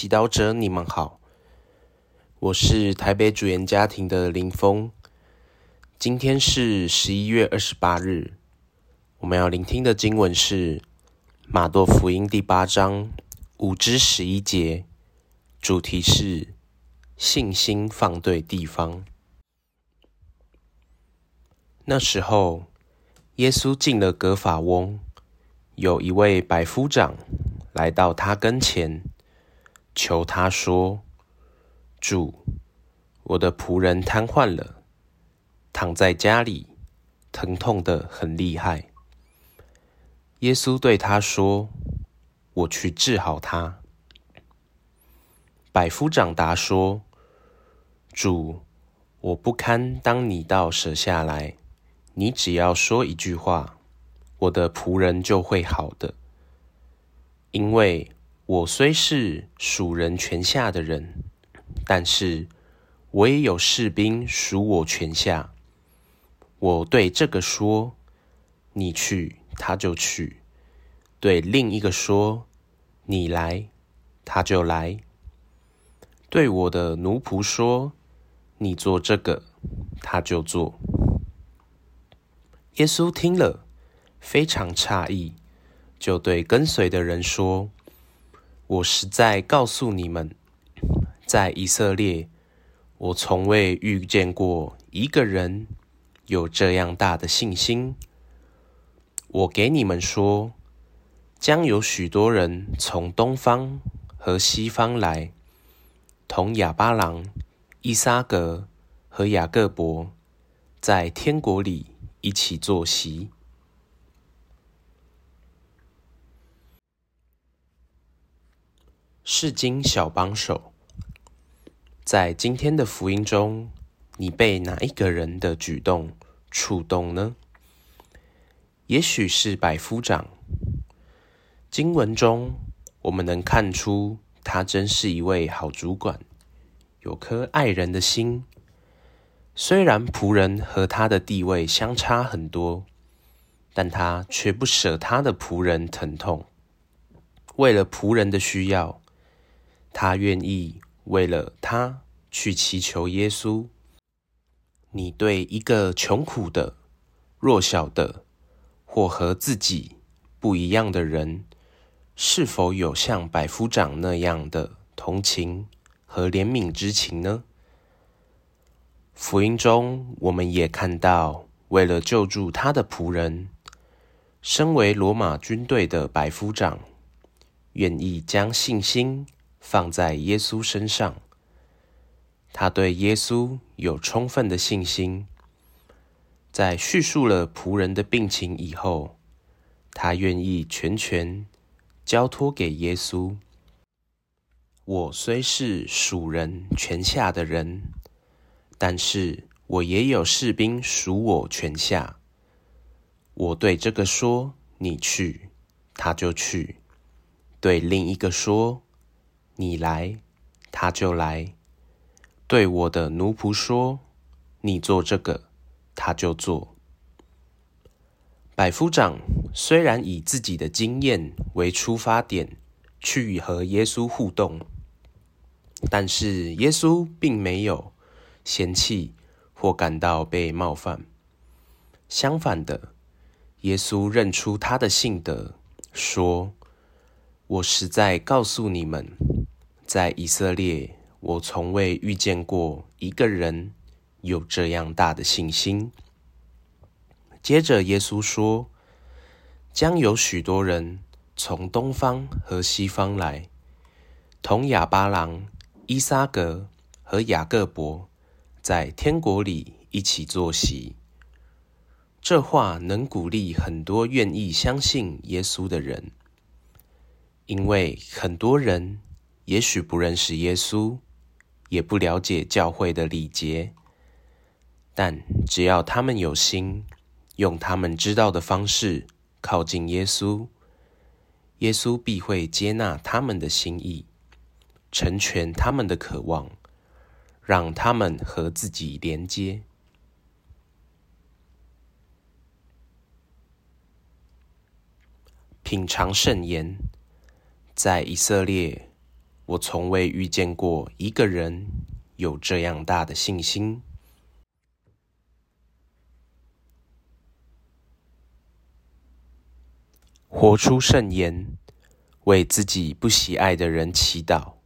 祈祷者，你们好，我是台北主言家庭的林峰。今天是十一月二十八日，我们要聆听的经文是马窦福音第八章五至十一节，主题是信心放对地方。那时候，耶稣进了格法翁，有一位百夫长来到他跟前。求他说：“主，我的仆人瘫痪了，躺在家里，疼痛的很厉害。”耶稣对他说：“我去治好他。”百夫长答说：“主，我不堪当你到舍下来，你只要说一句话，我的仆人就会好的，因为。”我虽是属人权下的人，但是我也有士兵属我权下。我对这个说：“你去，他就去；对另一个说：‘你来，他就来。’对我的奴仆说：‘你做这个，他就做。’”耶稣听了，非常诧异，就对跟随的人说。我实在告诉你们，在以色列，我从未遇见过一个人有这样大的信心。我给你们说，将有许多人从东方和西方来，同亚巴郎、伊撒格和雅各伯在天国里一起坐席。世经小帮手，在今天的福音中，你被哪一个人的举动触动呢？也许是百夫长。经文中，我们能看出他真是一位好主管，有颗爱人的心。虽然仆人和他的地位相差很多，但他却不舍他的仆人疼痛，为了仆人的需要。他愿意为了他去祈求耶稣。你对一个穷苦的、弱小的或和自己不一样的人，是否有像百夫长那样的同情和怜悯之情呢？福音中，我们也看到，为了救助他的仆人，身为罗马军队的百夫长，愿意将信心。放在耶稣身上，他对耶稣有充分的信心。在叙述了仆人的病情以后，他愿意全权交托给耶稣。我虽是属人权下的人，但是我也有士兵属我权下。我对这个说：“你去”，他就去；对另一个说。你来，他就来。对我的奴仆说：“你做这个，他就做。”百夫长虽然以自己的经验为出发点去和耶稣互动，但是耶稣并没有嫌弃或感到被冒犯。相反的，耶稣认出他的性德，说：“我实在告诉你们。”在以色列，我从未遇见过一个人有这样大的信心。接着，耶稣说：“将有许多人从东方和西方来，同亚巴郎、伊撒格和雅各伯在天国里一起坐席。”这话能鼓励很多愿意相信耶稣的人，因为很多人。也许不认识耶稣，也不了解教会的礼节，但只要他们有心，用他们知道的方式靠近耶稣，耶稣必会接纳他们的心意，成全他们的渴望，让他们和自己连接，品尝圣言，在以色列。我从未遇见过一个人有这样大的信心。活出圣言，为自己不喜爱的人祈祷，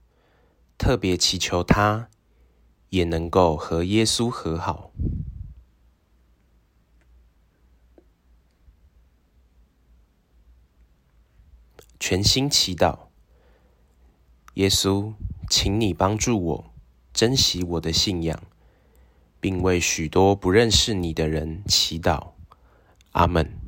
特别祈求他也能够和耶稣和好。全心祈祷，耶稣，请你帮助我珍惜我的信仰，并为许多不认识你的人祈祷。阿门。